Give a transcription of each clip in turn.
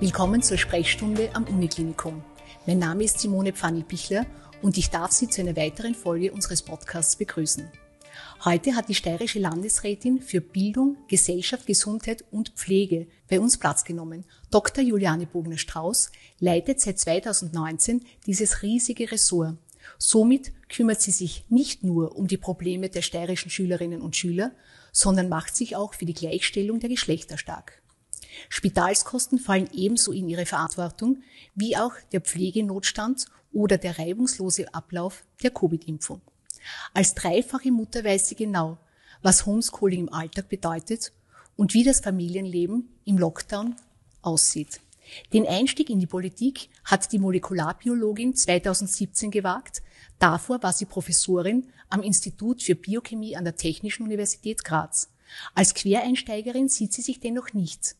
Willkommen zur Sprechstunde am Uniklinikum. Mein Name ist Simone Pfanni-Bichler und ich darf Sie zu einer weiteren Folge unseres Podcasts begrüßen. Heute hat die steirische Landesrätin für Bildung, Gesellschaft, Gesundheit und Pflege bei uns Platz genommen. Dr. Juliane Bogner-Strauß leitet seit 2019 dieses riesige Ressort. Somit kümmert sie sich nicht nur um die Probleme der steirischen Schülerinnen und Schüler, sondern macht sich auch für die Gleichstellung der Geschlechter stark. Spitalskosten fallen ebenso in ihre Verantwortung wie auch der Pflegenotstand oder der reibungslose Ablauf der Covid-Impfung. Als dreifache Mutter weiß sie genau, was Homeschooling im Alltag bedeutet und wie das Familienleben im Lockdown aussieht. Den Einstieg in die Politik hat die Molekularbiologin 2017 gewagt. Davor war sie Professorin am Institut für Biochemie an der Technischen Universität Graz. Als Quereinsteigerin sieht sie sich dennoch nicht.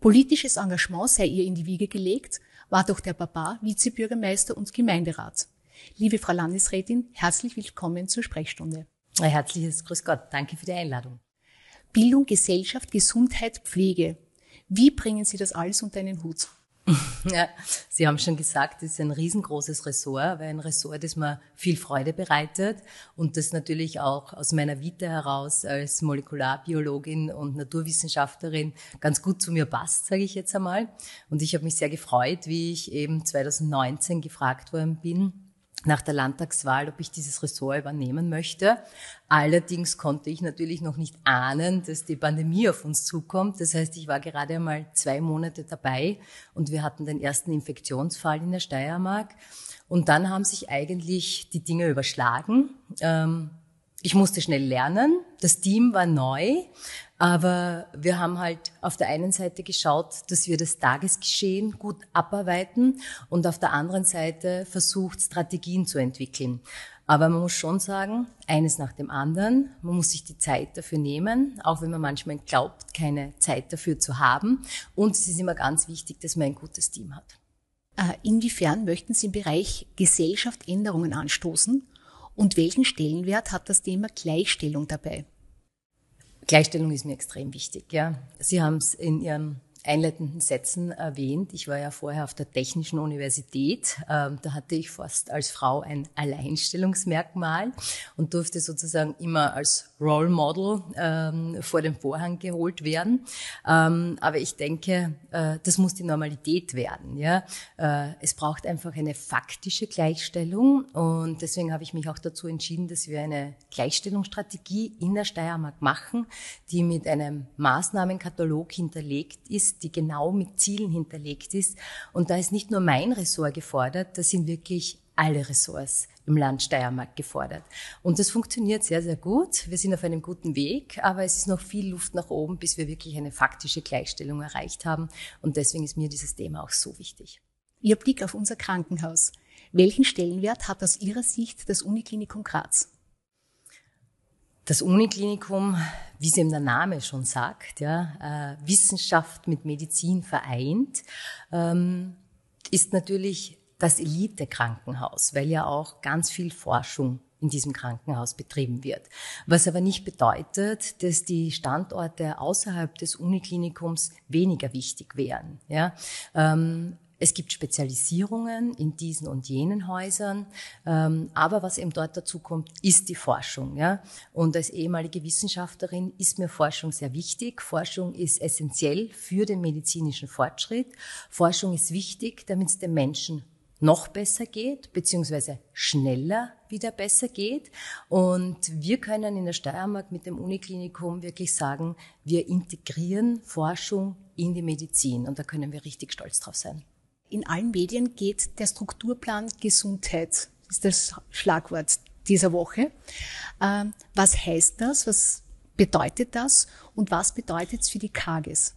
Politisches Engagement sei ihr in die Wiege gelegt, war doch der Papa Vizebürgermeister und Gemeinderat. Liebe Frau Landesrätin, herzlich willkommen zur Sprechstunde. Ein herzliches Grüß Gott. Danke für die Einladung. Bildung, Gesellschaft, Gesundheit, Pflege. Wie bringen Sie das alles unter einen Hut? Ja, Sie haben schon gesagt, es ist ein riesengroßes Ressort, aber ein Ressort, das mir viel Freude bereitet und das natürlich auch aus meiner Vita heraus als Molekularbiologin und Naturwissenschaftlerin ganz gut zu mir passt, sage ich jetzt einmal. Und ich habe mich sehr gefreut, wie ich eben 2019 gefragt worden bin, nach der Landtagswahl, ob ich dieses Ressort übernehmen möchte. Allerdings konnte ich natürlich noch nicht ahnen, dass die Pandemie auf uns zukommt. Das heißt, ich war gerade einmal zwei Monate dabei und wir hatten den ersten Infektionsfall in der Steiermark. Und dann haben sich eigentlich die Dinge überschlagen. Ähm, ich musste schnell lernen. Das Team war neu. Aber wir haben halt auf der einen Seite geschaut, dass wir das Tagesgeschehen gut abarbeiten und auf der anderen Seite versucht, Strategien zu entwickeln. Aber man muss schon sagen, eines nach dem anderen. Man muss sich die Zeit dafür nehmen, auch wenn man manchmal glaubt, keine Zeit dafür zu haben. Und es ist immer ganz wichtig, dass man ein gutes Team hat. Äh, inwiefern möchten Sie im Bereich Gesellschaft Änderungen anstoßen? Und welchen Stellenwert hat das Thema Gleichstellung dabei? Gleichstellung ist mir extrem wichtig. Ja, Sie haben es in Ihren einleitenden Sätzen erwähnt. Ich war ja vorher auf der Technischen Universität. Ähm, da hatte ich fast als Frau ein Alleinstellungsmerkmal und durfte sozusagen immer als Role Model ähm, vor den Vorhang geholt werden. Ähm, aber ich denke, äh, das muss die Normalität werden. Ja, äh, es braucht einfach eine faktische Gleichstellung und deswegen habe ich mich auch dazu entschieden, dass wir eine Gleichstellungsstrategie in der Steiermark machen, die mit einem Maßnahmenkatalog hinterlegt ist, die genau mit Zielen hinterlegt ist. Und da ist nicht nur mein Ressort gefordert, da sind wirklich alle Ressorts im Land Steiermark gefordert. Und das funktioniert sehr, sehr gut. Wir sind auf einem guten Weg, aber es ist noch viel Luft nach oben, bis wir wirklich eine faktische Gleichstellung erreicht haben. Und deswegen ist mir dieses Thema auch so wichtig. Ihr Blick auf unser Krankenhaus. Welchen Stellenwert hat aus Ihrer Sicht das Uniklinikum Graz? Das Uniklinikum, wie es eben der Name schon sagt, ja, äh, Wissenschaft mit Medizin vereint, ähm, ist natürlich das Elite-Krankenhaus, weil ja auch ganz viel Forschung in diesem Krankenhaus betrieben wird. Was aber nicht bedeutet, dass die Standorte außerhalb des Uniklinikums weniger wichtig wären. Ja? Ähm, es gibt Spezialisierungen in diesen und jenen Häusern, ähm, aber was eben dort dazu kommt, ist die Forschung. Ja? Und als ehemalige Wissenschaftlerin ist mir Forschung sehr wichtig. Forschung ist essentiell für den medizinischen Fortschritt. Forschung ist wichtig, damit es den Menschen noch besser geht, beziehungsweise schneller wieder besser geht. Und wir können in der Steiermark mit dem Uniklinikum wirklich sagen, wir integrieren Forschung in die Medizin. Und da können wir richtig stolz drauf sein. In allen Medien geht der Strukturplan Gesundheit, ist das Schlagwort dieser Woche. Ähm, was heißt das? Was bedeutet das? Und was bedeutet es für die KAGES?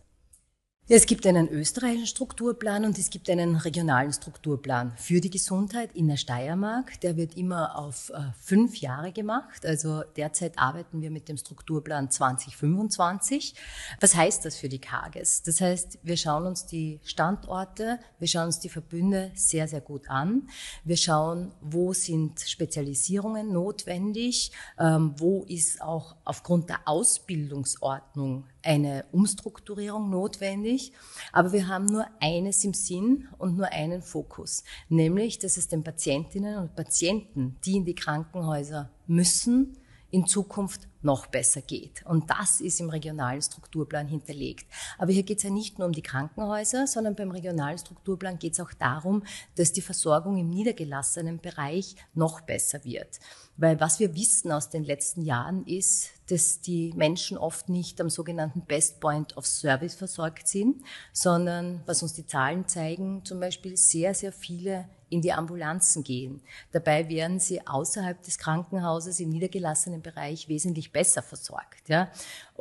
Ja, es gibt einen österreichischen Strukturplan und es gibt einen regionalen Strukturplan für die Gesundheit in der Steiermark. Der wird immer auf äh, fünf Jahre gemacht. Also derzeit arbeiten wir mit dem Strukturplan 2025. Was heißt das für die Kages? Das heißt, wir schauen uns die Standorte, wir schauen uns die Verbünde sehr, sehr gut an. Wir schauen, wo sind Spezialisierungen notwendig, ähm, wo ist auch aufgrund der Ausbildungsordnung eine Umstrukturierung notwendig. Aber wir haben nur eines im Sinn und nur einen Fokus, nämlich, dass es den Patientinnen und Patienten, die in die Krankenhäuser müssen, in Zukunft noch besser geht. Und das ist im regionalen Strukturplan hinterlegt. Aber hier geht es ja nicht nur um die Krankenhäuser, sondern beim regionalen Strukturplan geht es auch darum, dass die Versorgung im niedergelassenen Bereich noch besser wird. Weil was wir wissen aus den letzten Jahren ist, dass die Menschen oft nicht am sogenannten Best Point of Service versorgt sind, sondern was uns die Zahlen zeigen, zum Beispiel sehr, sehr viele in die Ambulanzen gehen. Dabei werden sie außerhalb des Krankenhauses im niedergelassenen Bereich wesentlich besser versorgt. Ja.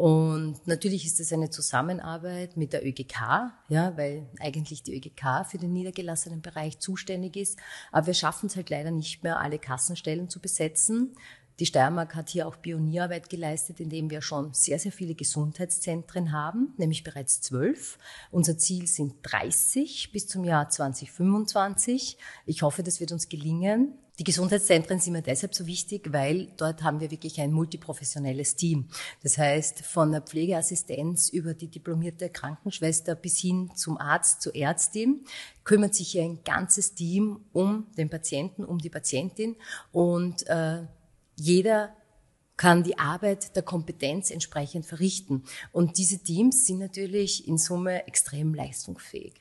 Und natürlich ist das eine Zusammenarbeit mit der ÖGK, ja, weil eigentlich die ÖGK für den niedergelassenen Bereich zuständig ist. Aber wir schaffen es halt leider nicht mehr, alle Kassenstellen zu besetzen. Die Steiermark hat hier auch Pionierarbeit geleistet, indem wir schon sehr, sehr viele Gesundheitszentren haben, nämlich bereits zwölf. Unser Ziel sind 30 bis zum Jahr 2025. Ich hoffe, das wird uns gelingen. Die Gesundheitszentren sind mir deshalb so wichtig, weil dort haben wir wirklich ein multiprofessionelles Team. Das heißt, von der Pflegeassistenz über die diplomierte Krankenschwester bis hin zum Arzt, zur Ärztin, kümmert sich ein ganzes Team um den Patienten, um die Patientin und äh, jeder kann die Arbeit der Kompetenz entsprechend verrichten. Und diese Teams sind natürlich in Summe extrem leistungsfähig.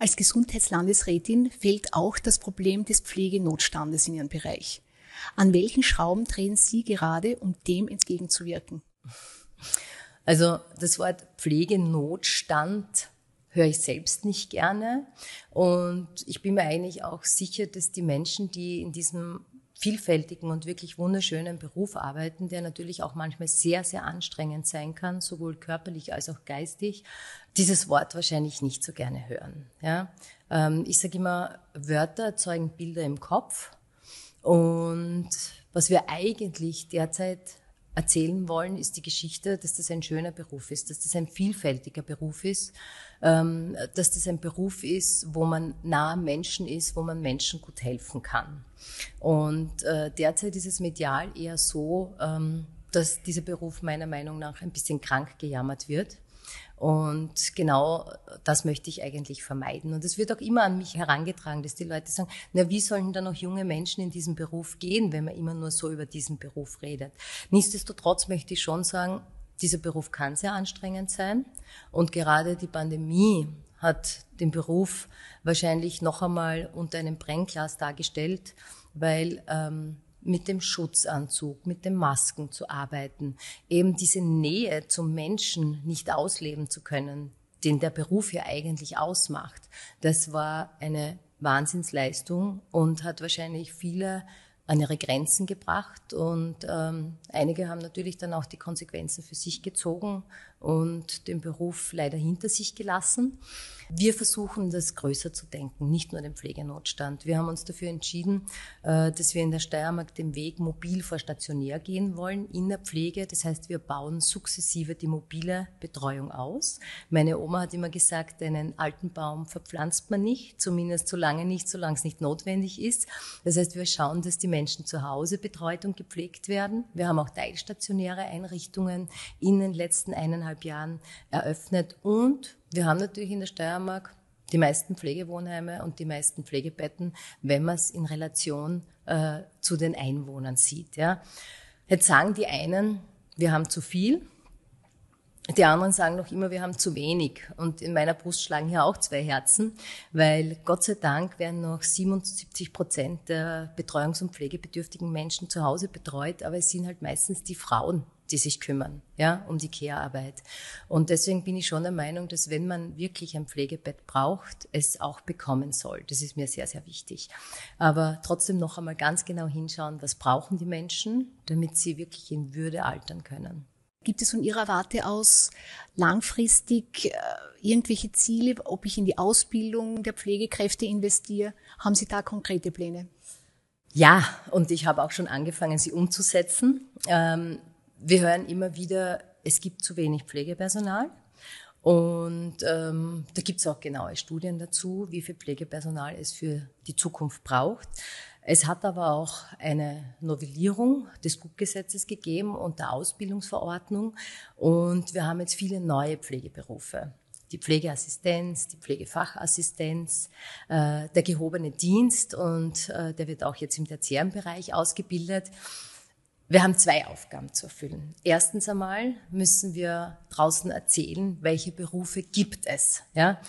Als Gesundheitslandesrätin fehlt auch das Problem des Pflegenotstandes in Ihrem Bereich. An welchen Schrauben drehen Sie gerade, um dem entgegenzuwirken? Also das Wort Pflegenotstand höre ich selbst nicht gerne. Und ich bin mir eigentlich auch sicher, dass die Menschen, die in diesem vielfältigen und wirklich wunderschönen Beruf arbeiten, der natürlich auch manchmal sehr, sehr anstrengend sein kann, sowohl körperlich als auch geistig, dieses Wort wahrscheinlich nicht so gerne hören. Ja? Ähm, ich sage immer, Wörter erzeugen Bilder im Kopf und was wir eigentlich derzeit erzählen wollen, ist die Geschichte, dass das ein schöner Beruf ist, dass das ein vielfältiger Beruf ist, ähm, dass das ein Beruf ist, wo man nah am Menschen ist, wo man Menschen gut helfen kann. Und äh, derzeit ist es medial eher so, ähm, dass dieser Beruf meiner Meinung nach ein bisschen krank gejammert wird. Und genau das möchte ich eigentlich vermeiden. Und es wird auch immer an mich herangetragen, dass die Leute sagen, na, wie sollen da noch junge Menschen in diesen Beruf gehen, wenn man immer nur so über diesen Beruf redet? Nichtsdestotrotz möchte ich schon sagen, dieser Beruf kann sehr anstrengend sein. Und gerade die Pandemie hat den Beruf wahrscheinlich noch einmal unter einem Brennglas dargestellt, weil ähm, mit dem Schutzanzug, mit den Masken zu arbeiten, eben diese Nähe zum Menschen nicht ausleben zu können, den der Beruf ja eigentlich ausmacht. Das war eine Wahnsinnsleistung und hat wahrscheinlich viele an ihre Grenzen gebracht und ähm, einige haben natürlich dann auch die Konsequenzen für sich gezogen und den Beruf leider hinter sich gelassen. Wir versuchen, das größer zu denken, nicht nur den Pflegenotstand. Wir haben uns dafür entschieden, äh, dass wir in der Steiermark den Weg mobil vor stationär gehen wollen in der Pflege. Das heißt, wir bauen sukzessive die mobile Betreuung aus. Meine Oma hat immer gesagt, einen alten Baum verpflanzt man nicht, zumindest so lange nicht, solange es nicht notwendig ist. Das heißt, wir schauen, dass die Menschen zu Hause betreut und gepflegt werden. Wir haben auch teilstationäre Einrichtungen in den letzten eineinhalb Jahren eröffnet und wir haben natürlich in der Steiermark die meisten Pflegewohnheime und die meisten Pflegebetten, wenn man es in Relation äh, zu den Einwohnern sieht. Ja. Jetzt sagen die einen, wir haben zu viel. Die anderen sagen noch immer, wir haben zu wenig. Und in meiner Brust schlagen hier auch zwei Herzen, weil Gott sei Dank werden noch 77 Prozent der betreuungs- und pflegebedürftigen Menschen zu Hause betreut, aber es sind halt meistens die Frauen, die sich kümmern, ja, um die Care-Arbeit. Und deswegen bin ich schon der Meinung, dass wenn man wirklich ein Pflegebett braucht, es auch bekommen soll. Das ist mir sehr, sehr wichtig. Aber trotzdem noch einmal ganz genau hinschauen, was brauchen die Menschen, damit sie wirklich in Würde altern können. Gibt es von Ihrer Warte aus langfristig äh, irgendwelche Ziele, ob ich in die Ausbildung der Pflegekräfte investiere? Haben Sie da konkrete Pläne? Ja, und ich habe auch schon angefangen, sie umzusetzen. Ähm, wir hören immer wieder, es gibt zu wenig Pflegepersonal. Und ähm, da gibt es auch genaue Studien dazu, wie viel Pflegepersonal es für die Zukunft braucht. Es hat aber auch eine Novellierung des Guckgesetzes gegeben und der Ausbildungsverordnung. Und wir haben jetzt viele neue Pflegeberufe. Die Pflegeassistenz, die Pflegefachassistenz, äh, der gehobene Dienst und äh, der wird auch jetzt im tertiären Bereich ausgebildet. Wir haben zwei Aufgaben zu erfüllen. Erstens einmal müssen wir draußen erzählen, welche Berufe gibt es. Ja?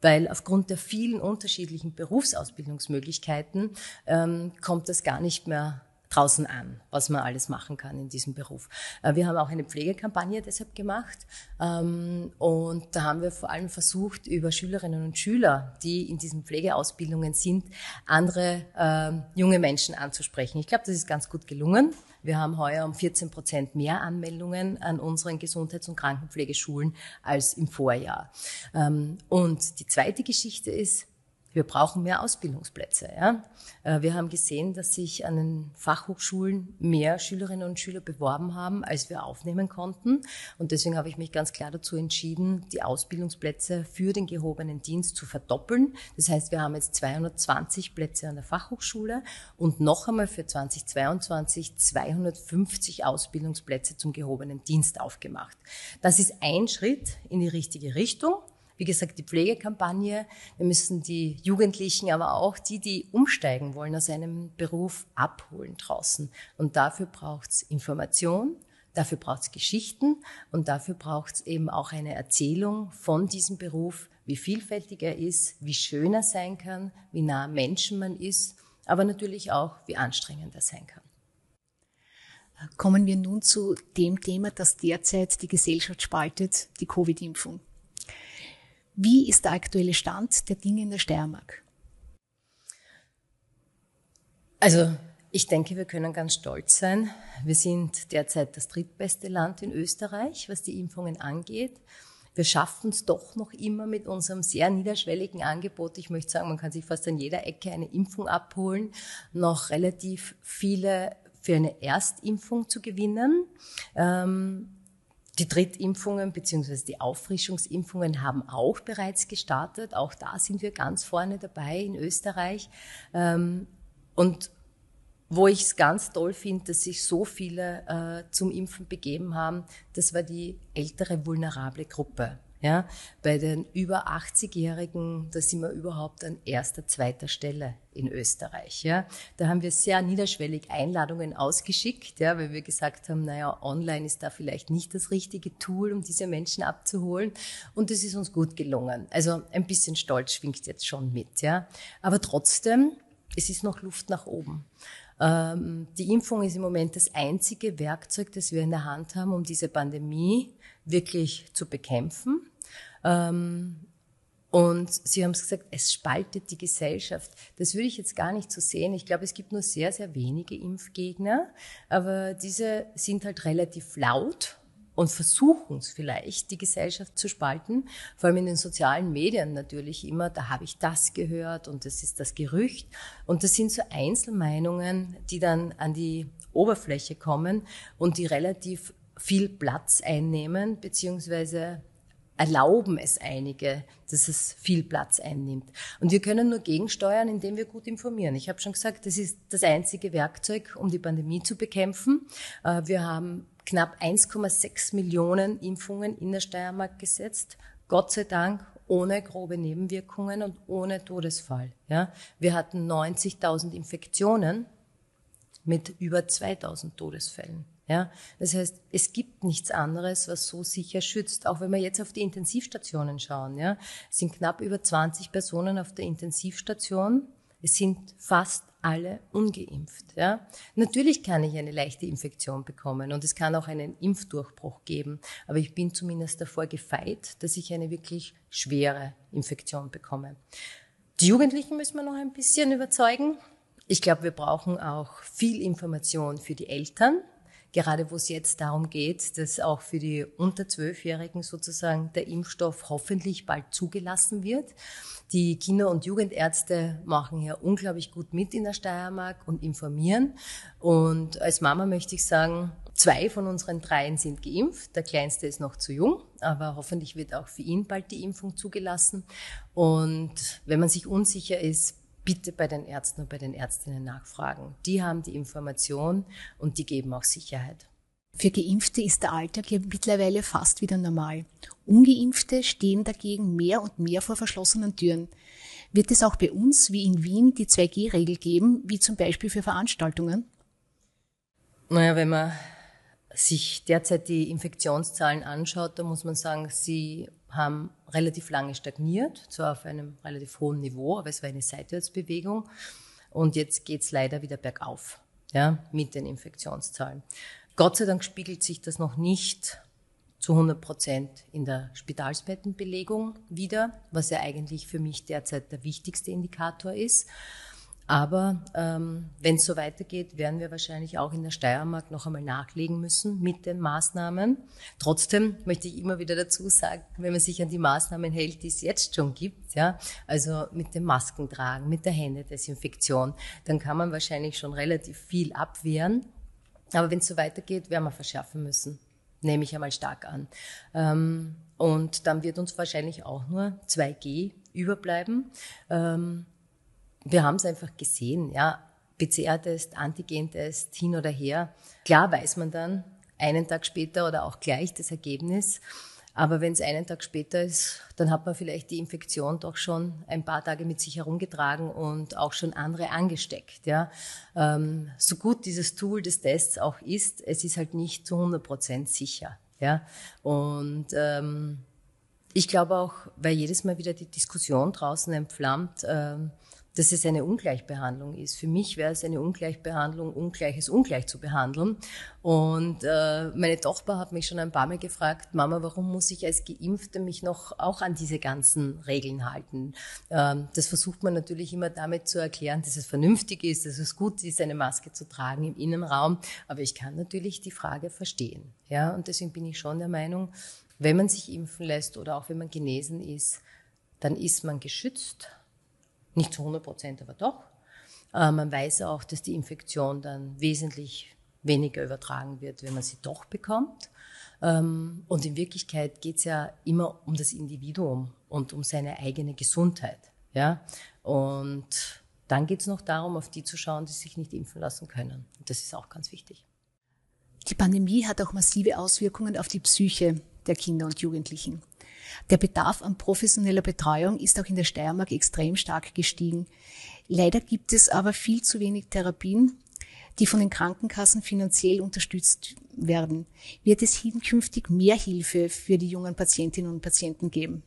Weil aufgrund der vielen unterschiedlichen Berufsausbildungsmöglichkeiten ähm, kommt das gar nicht mehr draußen an, was man alles machen kann in diesem Beruf. Äh, wir haben auch eine Pflegekampagne deshalb gemacht ähm, und da haben wir vor allem versucht, über Schülerinnen und Schüler, die in diesen Pflegeausbildungen sind, andere ähm, junge Menschen anzusprechen. Ich glaube, das ist ganz gut gelungen. Wir haben heuer um 14 Prozent mehr Anmeldungen an unseren Gesundheits- und Krankenpflegeschulen als im Vorjahr. Ähm, und die zweite Geschichte ist, wir brauchen mehr Ausbildungsplätze. Ja? Äh, wir haben gesehen, dass sich an den Fachhochschulen mehr Schülerinnen und Schüler beworben haben, als wir aufnehmen konnten. Und deswegen habe ich mich ganz klar dazu entschieden, die Ausbildungsplätze für den gehobenen Dienst zu verdoppeln. Das heißt, wir haben jetzt 220 Plätze an der Fachhochschule und noch einmal für 2022 250 Ausbildungsplätze zum gehobenen Dienst aufgemacht. Das ist ein Schritt in die richtige Richtung. Wie gesagt, die Pflegekampagne. Wir müssen die Jugendlichen, aber auch die, die umsteigen wollen aus einem Beruf, abholen draußen. Und dafür braucht's Information, dafür braucht's Geschichten und dafür braucht's eben auch eine Erzählung von diesem Beruf, wie vielfältig er ist, wie schön er sein kann, wie nah Menschen man ist, aber natürlich auch, wie anstrengend er sein kann. Kommen wir nun zu dem Thema, das derzeit die Gesellschaft spaltet, die Covid-Impfung. Wie ist der aktuelle Stand der Dinge in der Steiermark? Also ich denke, wir können ganz stolz sein. Wir sind derzeit das drittbeste Land in Österreich, was die Impfungen angeht. Wir schaffen es doch noch immer mit unserem sehr niederschwelligen Angebot. Ich möchte sagen, man kann sich fast an jeder Ecke eine Impfung abholen, noch relativ viele für eine Erstimpfung zu gewinnen. Ähm, die Drittimpfungen bzw. die Auffrischungsimpfungen haben auch bereits gestartet. Auch da sind wir ganz vorne dabei in Österreich. Ähm, und wo ich es ganz toll finde, dass sich so viele äh, zum Impfen begeben haben, das war die ältere vulnerable Gruppe. Ja, bei den über 80-Jährigen, da sind wir überhaupt an erster, zweiter Stelle in Österreich. Ja, da haben wir sehr niederschwellig Einladungen ausgeschickt, ja, weil wir gesagt haben, naja, online ist da vielleicht nicht das richtige Tool, um diese Menschen abzuholen. Und es ist uns gut gelungen. Also ein bisschen Stolz schwingt jetzt schon mit, ja. Aber trotzdem, es ist noch Luft nach oben. Ähm, die Impfung ist im Moment das einzige Werkzeug, das wir in der Hand haben, um diese Pandemie wirklich zu bekämpfen. Ähm, und Sie haben es gesagt, es spaltet die Gesellschaft. Das würde ich jetzt gar nicht so sehen. Ich glaube, es gibt nur sehr, sehr wenige Impfgegner, aber diese sind halt relativ laut und versuchen es vielleicht, die Gesellschaft zu spalten. Vor allem in den sozialen Medien natürlich immer, da habe ich das gehört und das ist das Gerücht. Und das sind so Einzelmeinungen, die dann an die Oberfläche kommen und die relativ viel Platz einnehmen, beziehungsweise erlauben es einige, dass es viel Platz einnimmt. Und wir können nur gegensteuern, indem wir gut informieren. Ich habe schon gesagt, das ist das einzige Werkzeug, um die Pandemie zu bekämpfen. Äh, wir haben knapp 1,6 Millionen Impfungen in der Steiermark gesetzt. Gott sei Dank ohne grobe Nebenwirkungen und ohne Todesfall. Ja, wir hatten 90.000 Infektionen mit über 2.000 Todesfällen. Ja, das heißt, es gibt nichts anderes, was so sicher schützt. Auch wenn wir jetzt auf die Intensivstationen schauen, ja, sind knapp über 20 Personen auf der Intensivstation. Es sind fast alle ungeimpft. Ja. Natürlich kann ich eine leichte Infektion bekommen und es kann auch einen Impfdurchbruch geben. Aber ich bin zumindest davor gefeit, dass ich eine wirklich schwere Infektion bekomme. Die Jugendlichen müssen wir noch ein bisschen überzeugen. Ich glaube, wir brauchen auch viel Information für die Eltern gerade wo es jetzt darum geht, dass auch für die unter Zwölfjährigen sozusagen der Impfstoff hoffentlich bald zugelassen wird. Die Kinder- und Jugendärzte machen hier unglaublich gut mit in der Steiermark und informieren. Und als Mama möchte ich sagen, zwei von unseren dreien sind geimpft. Der kleinste ist noch zu jung, aber hoffentlich wird auch für ihn bald die Impfung zugelassen. Und wenn man sich unsicher ist, bitte bei den Ärzten und bei den Ärztinnen nachfragen. Die haben die Information und die geben auch Sicherheit. Für Geimpfte ist der Alltag ja mittlerweile fast wieder normal. Ungeimpfte stehen dagegen mehr und mehr vor verschlossenen Türen. Wird es auch bei uns wie in Wien die 2G-Regel geben, wie zum Beispiel für Veranstaltungen? Naja, wenn man sich derzeit die Infektionszahlen anschaut, da muss man sagen, sie haben relativ lange stagniert, zwar auf einem relativ hohen Niveau, aber es war eine Seitwärtsbewegung. Und jetzt geht's leider wieder bergauf, ja, mit den Infektionszahlen. Gott sei Dank spiegelt sich das noch nicht zu 100 Prozent in der Spitalsbettenbelegung wieder, was ja eigentlich für mich derzeit der wichtigste Indikator ist. Aber ähm, wenn es so weitergeht, werden wir wahrscheinlich auch in der Steiermark noch einmal nachlegen müssen mit den Maßnahmen. Trotzdem möchte ich immer wieder dazu sagen, wenn man sich an die Maßnahmen hält, die es jetzt schon gibt, ja, also mit dem Masken tragen, mit der Händedesinfektion, dann kann man wahrscheinlich schon relativ viel abwehren. Aber wenn es so weitergeht, werden wir verschärfen müssen. Nehme ich einmal stark an. Ähm, und dann wird uns wahrscheinlich auch nur 2G überbleiben. Ähm, wir haben es einfach gesehen, ja. PCR-Test, Antigen-Test, hin oder her. Klar weiß man dann einen Tag später oder auch gleich das Ergebnis. Aber wenn es einen Tag später ist, dann hat man vielleicht die Infektion doch schon ein paar Tage mit sich herumgetragen und auch schon andere angesteckt. Ja. Ähm, so gut dieses Tool des Tests auch ist, es ist halt nicht zu 100 Prozent sicher. Ja. Und ähm, ich glaube auch, weil jedes Mal wieder die Diskussion draußen entflammt, ähm, dass es eine Ungleichbehandlung ist. Für mich wäre es eine Ungleichbehandlung, Ungleiches ungleich zu behandeln. Und äh, meine Tochter hat mich schon ein paar Mal gefragt, Mama, warum muss ich als Geimpfte mich noch auch an diese ganzen Regeln halten? Ähm, das versucht man natürlich immer damit zu erklären, dass es vernünftig ist, dass es gut ist, eine Maske zu tragen im Innenraum. Aber ich kann natürlich die Frage verstehen. Ja, und deswegen bin ich schon der Meinung, wenn man sich impfen lässt oder auch wenn man genesen ist, dann ist man geschützt nicht zu 100 Prozent, aber doch. Äh, man weiß auch, dass die Infektion dann wesentlich weniger übertragen wird, wenn man sie doch bekommt. Ähm, und in Wirklichkeit geht es ja immer um das Individuum und um seine eigene Gesundheit. Ja? Und dann geht es noch darum, auf die zu schauen, die sich nicht impfen lassen können. Und das ist auch ganz wichtig. Die Pandemie hat auch massive Auswirkungen auf die Psyche der Kinder und Jugendlichen. Der Bedarf an professioneller Betreuung ist auch in der Steiermark extrem stark gestiegen. Leider gibt es aber viel zu wenig Therapien, die von den Krankenkassen finanziell unterstützt werden. Wird es hinkünftig mehr Hilfe für die jungen Patientinnen und Patienten geben?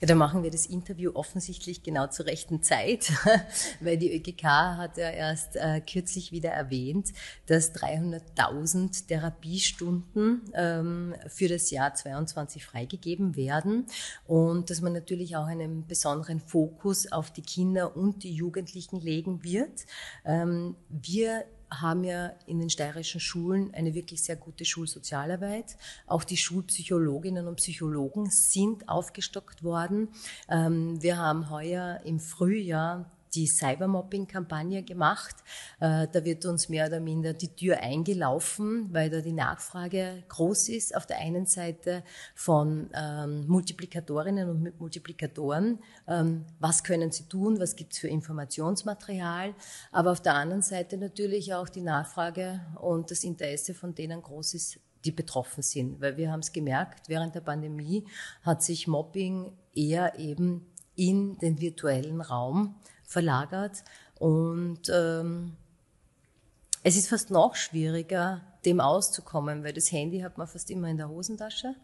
Ja, da machen wir das Interview offensichtlich genau zur rechten Zeit, weil die ÖGK hat ja erst äh, kürzlich wieder erwähnt, dass 300.000 Therapiestunden ähm, für das Jahr 22 freigegeben werden und dass man natürlich auch einen besonderen Fokus auf die Kinder und die Jugendlichen legen wird. Ähm, wir haben ja in den steirischen Schulen eine wirklich sehr gute Schulsozialarbeit. Auch die Schulpsychologinnen und Psychologen sind aufgestockt worden. Ähm, wir haben heuer im Frühjahr die Cybermobbing-Kampagne gemacht. Äh, da wird uns mehr oder minder die Tür eingelaufen, weil da die Nachfrage groß ist. Auf der einen Seite von ähm, Multiplikatorinnen und Multiplikatoren. Ähm, was können sie tun? Was gibt es für Informationsmaterial? Aber auf der anderen Seite natürlich auch die Nachfrage und das Interesse von denen groß ist, die betroffen sind. Weil wir haben es gemerkt, während der Pandemie hat sich Mobbing eher eben in den virtuellen Raum verlagert. Und ähm, es ist fast noch schwieriger, dem auszukommen, weil das Handy hat man fast immer in der Hosentasche.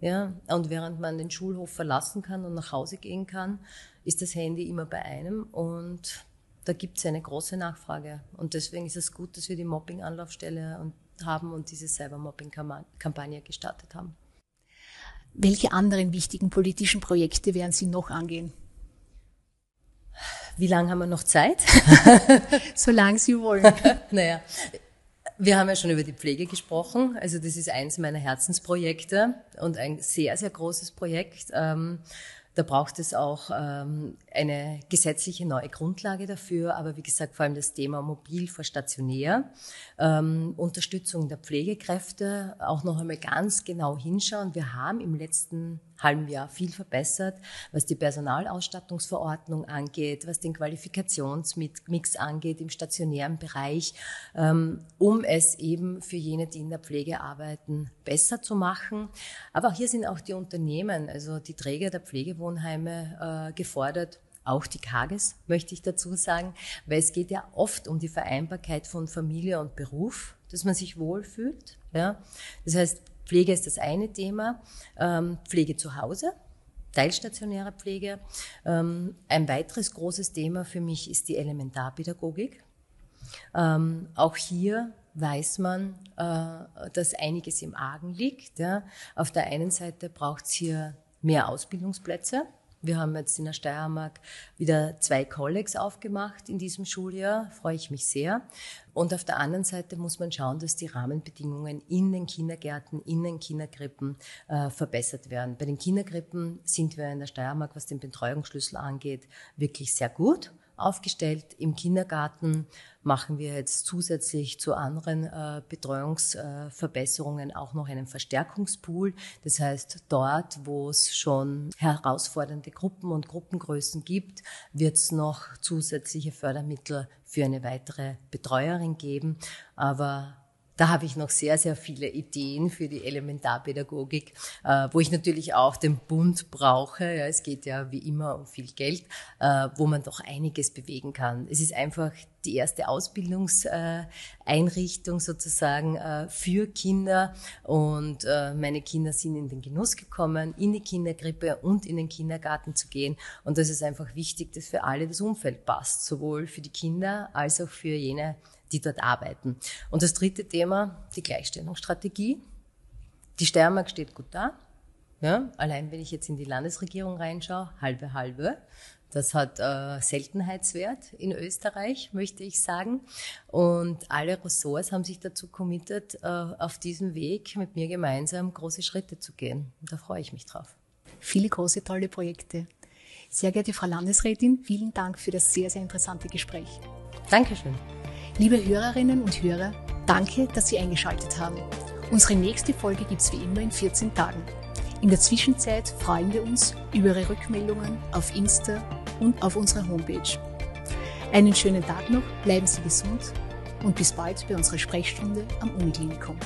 Ja, und während man den Schulhof verlassen kann und nach Hause gehen kann, ist das Handy immer bei einem und da gibt es eine große Nachfrage. Und deswegen ist es gut, dass wir die Mobbing-Anlaufstelle haben und diese Cyber-Mobbing-Kampagne gestartet haben. Welche anderen wichtigen politischen Projekte werden Sie noch angehen? Wie lange haben wir noch Zeit? Solange Sie wollen. naja, Wir haben ja schon über die Pflege gesprochen. Also das ist eins meiner Herzensprojekte und ein sehr, sehr großes Projekt. Ähm, da braucht es auch ähm, eine gesetzliche neue Grundlage dafür, aber wie gesagt, vor allem das Thema mobil vor stationär, ähm, Unterstützung der Pflegekräfte, auch noch einmal ganz genau hinschauen. Wir haben im letzten halben Jahr viel verbessert, was die Personalausstattungsverordnung angeht, was den Qualifikationsmix angeht im stationären Bereich, ähm, um es eben für jene, die in der Pflege arbeiten, besser zu machen. Aber hier sind auch die Unternehmen, also die Träger der Pflegewohnheime äh, gefordert, auch die Kages, möchte ich dazu sagen, weil es geht ja oft um die Vereinbarkeit von Familie und Beruf, dass man sich wohlfühlt. Ja. Das heißt, Pflege ist das eine Thema, ähm, Pflege zu Hause, teilstationäre Pflege. Ähm, ein weiteres großes Thema für mich ist die Elementarpädagogik. Ähm, auch hier weiß man, äh, dass einiges im Argen liegt. Ja. Auf der einen Seite braucht es hier mehr Ausbildungsplätze. Wir haben jetzt in der Steiermark wieder zwei Kollegs aufgemacht in diesem Schuljahr, freue ich mich sehr. Und auf der anderen Seite muss man schauen, dass die Rahmenbedingungen in den Kindergärten, in den Kinderkrippen äh, verbessert werden. Bei den Kinderkrippen sind wir in der Steiermark, was den Betreuungsschlüssel angeht, wirklich sehr gut aufgestellt. Im Kindergarten machen wir jetzt zusätzlich zu anderen äh, Betreuungsverbesserungen äh, auch noch einen Verstärkungspool. Das heißt, dort, wo es schon herausfordernde Gruppen und Gruppengrößen gibt, wird es noch zusätzliche Fördermittel für eine weitere Betreuerin geben. Aber da habe ich noch sehr, sehr viele Ideen für die Elementarpädagogik, äh, wo ich natürlich auch den Bund brauche. Ja, es geht ja wie immer um viel Geld, äh, wo man doch einiges bewegen kann. Es ist einfach die erste Ausbildungseinrichtung sozusagen äh, für Kinder und meine Kinder sind in den Genuss gekommen, in die Kindergrippe und in den Kindergarten zu gehen und das ist einfach wichtig, dass für alle das Umfeld passt, sowohl für die Kinder als auch für jene die dort arbeiten. Und das dritte Thema, die Gleichstellungsstrategie. Die Steiermark steht gut da. Ja, allein wenn ich jetzt in die Landesregierung reinschaue, halbe halbe. Das hat äh, Seltenheitswert in Österreich, möchte ich sagen. Und alle Ressorts haben sich dazu committed, äh, auf diesem Weg mit mir gemeinsam große Schritte zu gehen. Und da freue ich mich drauf. Viele große, tolle Projekte. Sehr geehrte Frau Landesrätin, vielen Dank für das sehr, sehr interessante Gespräch. Dankeschön. Liebe Hörerinnen und Hörer, danke, dass Sie eingeschaltet haben. Unsere nächste Folge gibt es wie immer in 14 Tagen. In der Zwischenzeit freuen wir uns über Ihre Rückmeldungen auf Insta und auf unserer Homepage. Einen schönen Tag noch, bleiben Sie gesund und bis bald bei unserer Sprechstunde am Uniklinikum.